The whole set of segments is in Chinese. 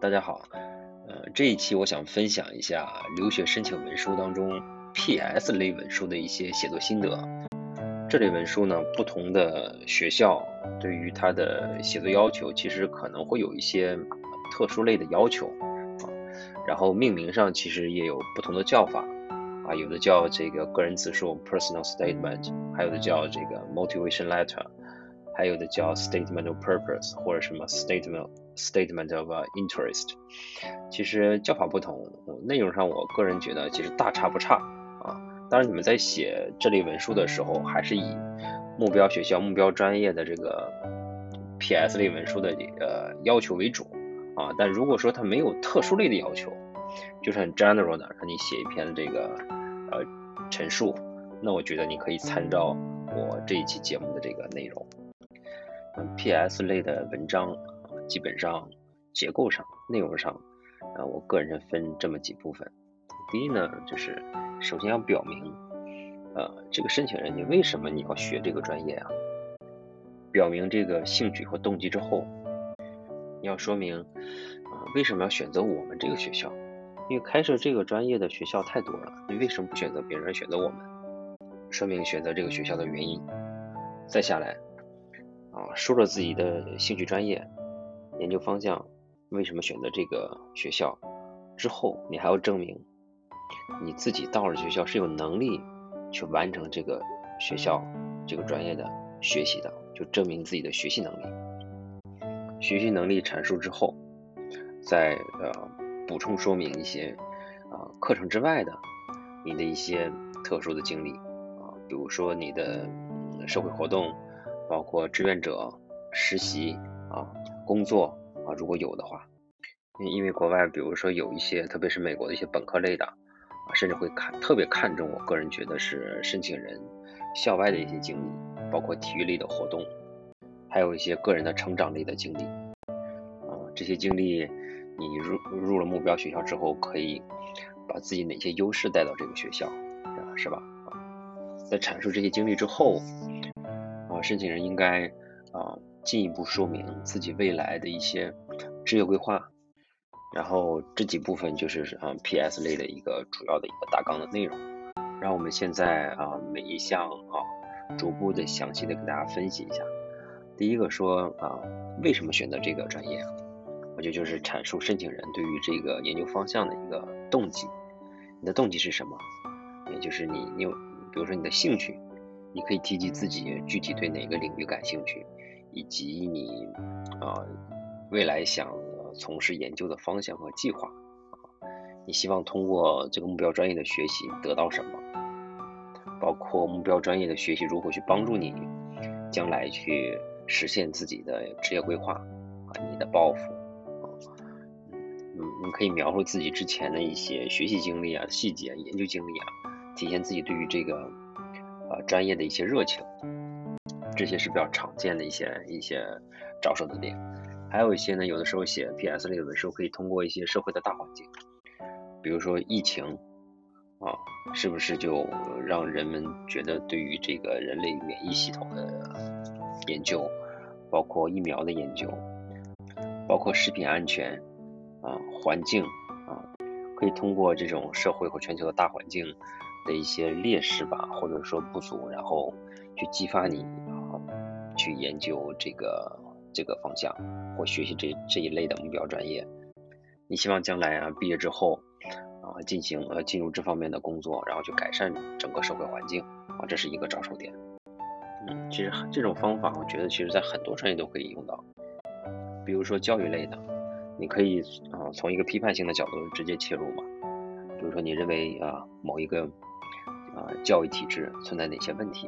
大家好，呃，这一期我想分享一下留学申请文书当中 PS 类文书的一些写作心得。这类文书呢，不同的学校对于它的写作要求，其实可能会有一些特殊类的要求啊。然后命名上其实也有不同的叫法啊，有的叫这个个人自述 （personal statement），还有的叫这个 motivation letter。还有的叫 statement of purpose 或者什么 statement statement of interest，其实叫法不同，内容上我个人觉得其实大差不差啊。当然你们在写这类文书的时候，还是以目标学校、目标专业的这个 PS 类文书的呃要求为主啊。但如果说它没有特殊类的要求，就是很 general 的，让你写一篇这个呃陈述，那我觉得你可以参照我这一期节目的这个内容。，P.S. 类的文章，基本上结构上、内容上，啊，我个人分这么几部分。第一呢，就是首先要表明，呃，这个申请人你为什么你要学这个专业啊？表明这个兴趣和动机之后，你要说明啊，为什么要选择我们这个学校？因为开设这个专业的学校太多了，你为什么不选择别人，选择我们？说明选择这个学校的原因。再下来。啊，说了自己的兴趣专业、研究方向，为什么选择这个学校？之后你还要证明你自己到了学校是有能力去完成这个学校这个专业的学习的，就证明自己的学习能力。学习能力阐述之后，再呃补充说明一些啊课程之外的你的一些特殊的经历啊，比如说你的社会活动。包括志愿者、实习啊、工作啊，如果有的话，因为国外，比如说有一些，特别是美国的一些本科类的啊，甚至会看特别看重。我个人觉得是申请人校外的一些经历，包括体育类的活动，还有一些个人的成长类的经历啊。这些经历你入入了目标学校之后，可以把自己哪些优势带到这个学校，啊是吧？啊，在阐述这些经历之后。啊申请人应该啊进一步说明自己未来的一些职业规划，然后这几部分就是啊 P.S 类的一个主要的一个大纲的内容。让我们现在啊每一项啊逐步的详细的给大家分析一下。第一个说啊为什么选择这个专业？我觉得就是阐述申请人对于这个研究方向的一个动机。你的动机是什么？也就是你你有比如说你的兴趣。你可以提及自己具体对哪个领域感兴趣，以及你啊未来想从事研究的方向和计划啊，你希望通过这个目标专业的学习得到什么？包括目标专业的学习如何去帮助你将来去实现自己的职业规划啊，你的抱负啊，嗯，你可以描述自己之前的一些学习经历啊、细节、研究经历啊，体现自己对于这个。呃，专业的一些热情，这些是比较常见的一些一些着手的点。还有一些呢，有的时候写 P.S. 类的文书，可以通过一些社会的大环境，比如说疫情啊，是不是就让人们觉得对于这个人类免疫系统的研究，包括疫苗的研究，包括食品安全啊，环境啊，可以通过这种社会和全球的大环境。的一些劣势吧，或者说不足，然后去激发你，去研究这个这个方向或学习这这一类的目标专业。你希望将来啊毕业之后啊进行呃进入这方面的工作，然后去改善整个社会环境啊，这是一个着手点。嗯，其实这种方法我觉得其实在很多专业都可以用到，比如说教育类的，你可以啊从一个批判性的角度直接切入嘛，比如说你认为啊某一个。啊，教育体制存在哪些问题？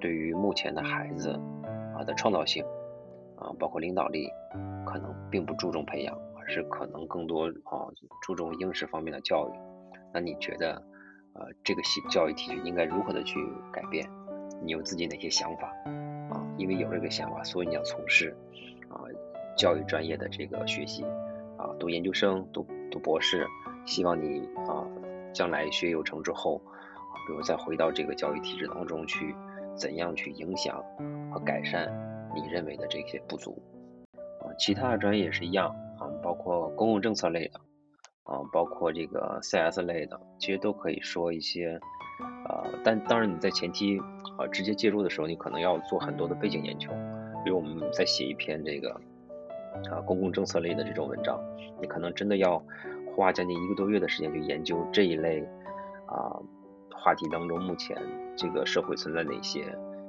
对于目前的孩子啊的创造性啊，包括领导力，可能并不注重培养，而是可能更多啊注重应试方面的教育。那你觉得，呃，这个系教育体制应该如何的去改变？你有自己哪些想法啊？因为有这个想法，所以你要从事啊教育专业的这个学习啊，读研究生、读读博士，希望你啊将来学有成之后。啊比如再回到这个教育体制当中去，怎样去影响和改善你认为的这些不足啊？其他的专业也是一样啊，包括公共政策类的，啊，包括这个 CS 类的，其实都可以说一些，呃，但当然你在前期啊直接介入的时候，你可能要做很多的背景研究，比如我们在写一篇这个啊公共政策类的这种文章，你可能真的要花将近一个多月的时间去研究这一类啊话题当中目前这个社会存在哪些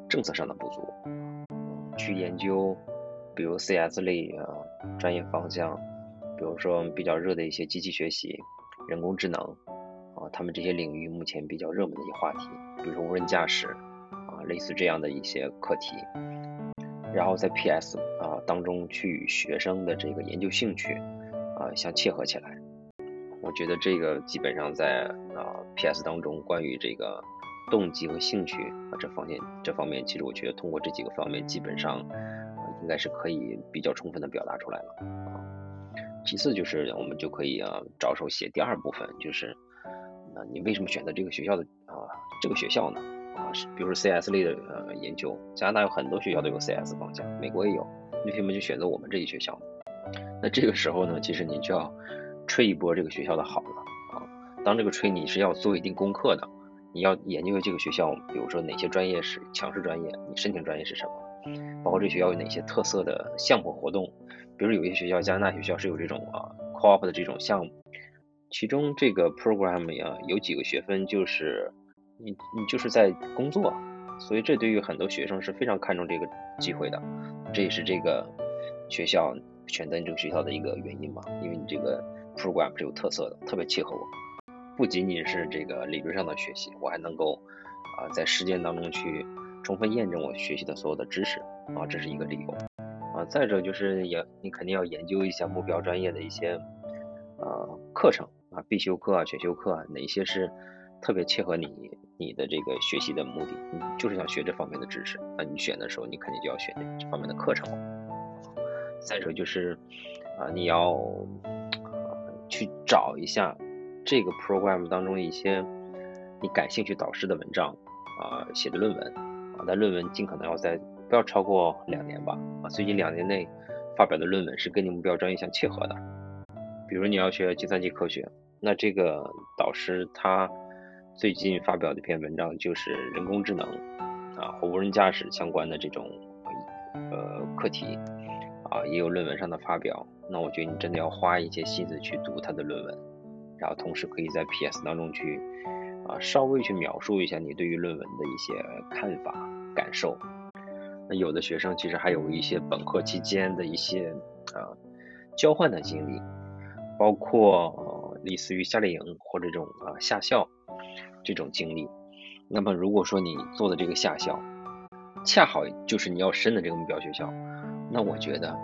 政策上的不足，去研究。比如 CS 类啊专业方向，比如说比较热的一些机器学习、人工智能啊，他们这些领域目前比较热门的一些话题，比如说无人驾驶啊，类似这样的一些课题，然后在 PS 啊当中去与学生的这个研究兴趣啊相切合起来，我觉得这个基本上在啊 PS 当中关于这个动机和兴趣啊这方面这方面，其实我觉得通过这几个方面基本上。应该是可以比较充分的表达出来了啊。其次就是我们就可以啊着手写第二部分，就是那你为什么选择这个学校的啊这个学校呢？啊，是比如说 CS 类的呃研究，加拿大有很多学校都有 CS 方向，美国也有，为什么就选择我们这一学校？那这个时候呢，其实你就要吹一波这个学校的好了啊。当这个吹，你是要做一定功课的，你要研究这个学校，比如说哪些专业是强势专业，你申请专业是什么？包括这学校有哪些特色的项目活动？比如有些学校，加拿大学校是有这种啊 co-op 的这种项目，其中这个 program 呀有几个学分就是你你就是在工作，所以这对于很多学生是非常看重这个机会的，这也是这个学校选择你这个学校的一个原因嘛，因为你这个 program 是有特色的，特别契合我，不仅仅是这个理论上的学习，我还能够啊在实践当中去。充分验证我学习的所有的知识啊，这是一个理由啊。再者就是也你肯定要研究一下目标专业的一些呃课程啊，必修课啊、选修课啊，哪些是特别切合你你的这个学习的目的，你就是想学这方面的知识，那你选的时候你肯定就要选这方面的课程。再者就是啊，你要去找一下这个 program 当中一些你感兴趣导师的文章啊，写的论文。啊，但论文尽可能要在不要超过两年吧。啊，最近两年内发表的论文是跟你目标专业相契合的。比如你要学计算机科学，那这个导师他最近发表的一篇文章就是人工智能啊和无人驾驶相关的这种呃课题啊，也有论文上的发表。那我觉得你真的要花一些心思去读他的论文，然后同时可以在 PS 当中去。啊，稍微去描述一下你对于论文的一些看法、感受。那有的学生其实还有一些本科期间的一些啊交换的经历，包括类似于夏令营或者这种啊夏校这种经历。那么如果说你做的这个夏校恰好就是你要申的这个目标学校，那我觉得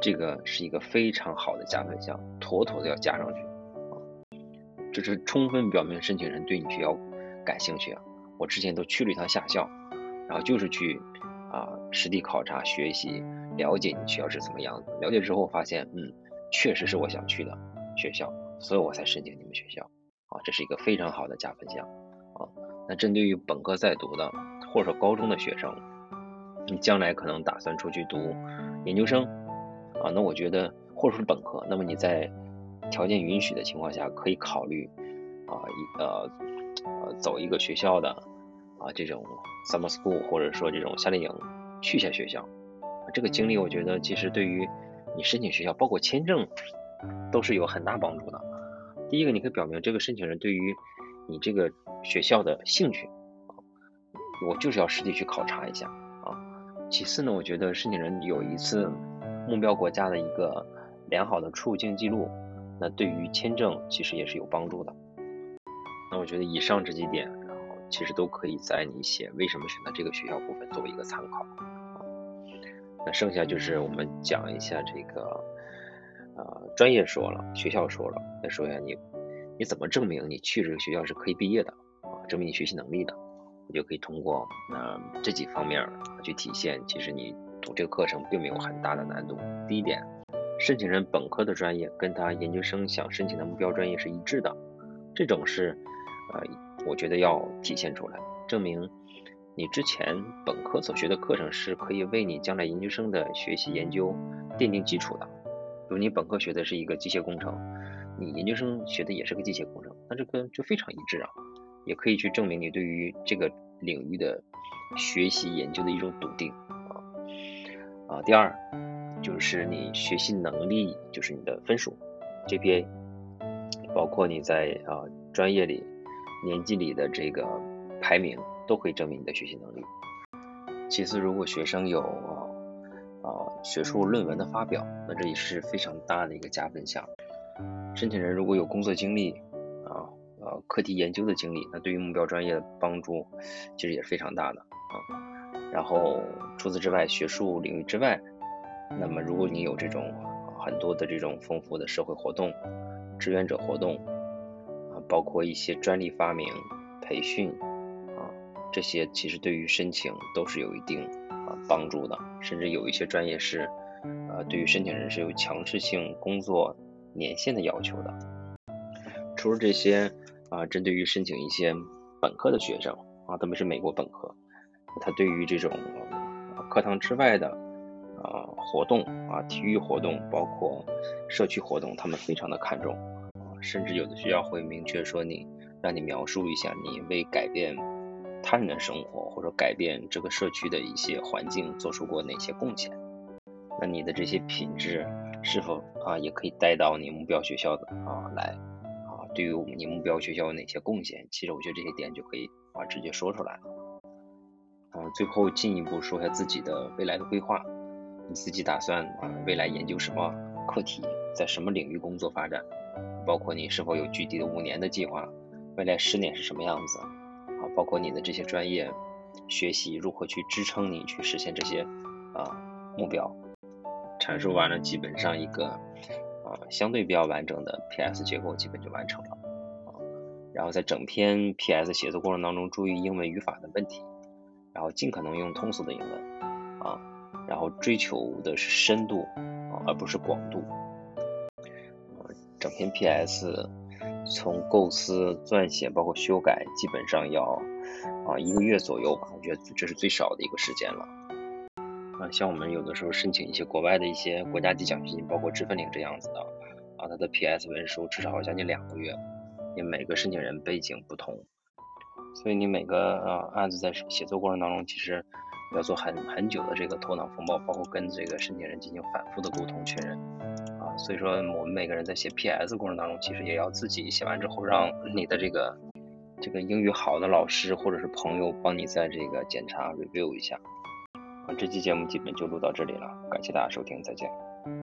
这个是一个非常好的加分项，妥妥的要加上去。这是充分表明申请人对你学校感兴趣啊！我之前都去了一趟下校，然后就是去啊实地考察、学习、了解你学校是怎么样子。了解之后发现，嗯，确实是我想去的学校，所以我才申请你们学校啊！这是一个非常好的加分项啊！那针对于本科在读的，或者说高中的学生，你将来可能打算出去读研究生啊，那我觉得或者是本科，那么你在条件允许的情况下，可以考虑啊，一呃呃走一个学校的啊这种 summer school，或者说这种夏令营，去一下学校。这个经历我觉得其实对于你申请学校，包括签证，都是有很大帮助的。第一个，你可以表明这个申请人对于你这个学校的兴趣，我就是要实地去考察一下啊。其次呢，我觉得申请人有一次目标国家的一个良好的出入境记录。那对于签证其实也是有帮助的。那我觉得以上这几点，然后其实都可以在你写为什么选择这个学校部分作为一个参考。那剩下就是我们讲一下这个，呃，专业说了，学校说了，再说一下你你怎么证明你去这个学校是可以毕业的啊？证明你学习能力的，你就可以通过呃这几方面去体现，其实你这个课程并没有很大的难度。第一点。申请人本科的专业跟他研究生想申请的目标专业是一致的，这种是，呃，我觉得要体现出来，证明你之前本科所学的课程是可以为你将来研究生的学习研究奠定基础的，比如你本科学的是一个机械工程，你研究生学的也是个机械工程，那这个就非常一致啊，也可以去证明你对于这个领域的学习研究的一种笃定啊。第二就是你学习能力，就是你的分数 GPA，包括你在啊专业里年级里的这个排名，都可以证明你的学习能力。其次，如果学生有啊学术论文的发表，那这也是非常大的一个加分项。申请人如果有工作经历啊呃课题研究的经历，那对于目标专业的帮助其实也是非常大的啊。然后除此之外，学术领域之外，那么如果你有这种很多的这种丰富的社会活动、志愿者活动啊，包括一些专利发明、培训啊，这些其实对于申请都是有一定啊。帮助的，甚至有一些专业是，呃，对于申请人是有强制性工作年限的要求的。除了这些，啊，针对于申请一些本科的学生啊，特别是美国本科，他对于这种课堂之外的啊活动啊，体育活动，包括社区活动，他们非常的看重啊，甚至有的学校会明确说你，让你描述一下你为改变。他人的生活或者改变这个社区的一些环境做出过哪些贡献？那你的这些品质是否啊也可以带到你目标学校的啊来啊？对于你目标学校有哪些贡献？其实我觉得这些点就可以啊直接说出来了。嗯，最后进一步说一下自己的未来的规划，你自己打算啊未来研究什么课题，在什么领域工作发展？包括你是否有具体的五年的计划？未来十年是什么样子啊？包括你的这些专业学习如何去支撑你去实现这些啊目标，阐述完了，基本上一个啊相对比较完整的 PS 结构基本就完成了啊。然后在整篇 PS 写作过程当中，注意英文语法的问题，然后尽可能用通俗的英文啊，然后追求的是深度啊，而不是广度啊。整篇 PS。从构思、撰写，包括修改，基本上要啊一个月左右吧。我觉得这是最少的一个时间了。啊，像我们有的时候申请一些国外的一些国家级奖学金，包括知分领这样子的，啊，它的 PS 文书至少要将近两个月。因为每个申请人背景不同，所以你每个啊案子在写作过程当中，其实要做很很久的这个头脑风暴，包括跟这个申请人进行反复的沟通确认啊。所以说，我们每个人在写 PS 过程当中，其实也要自己写完之后，让你的这个这个英语好的老师或者是朋友帮你在这个检查 review 一下。啊，这期节目基本就录到这里了，感谢大家收听，再见。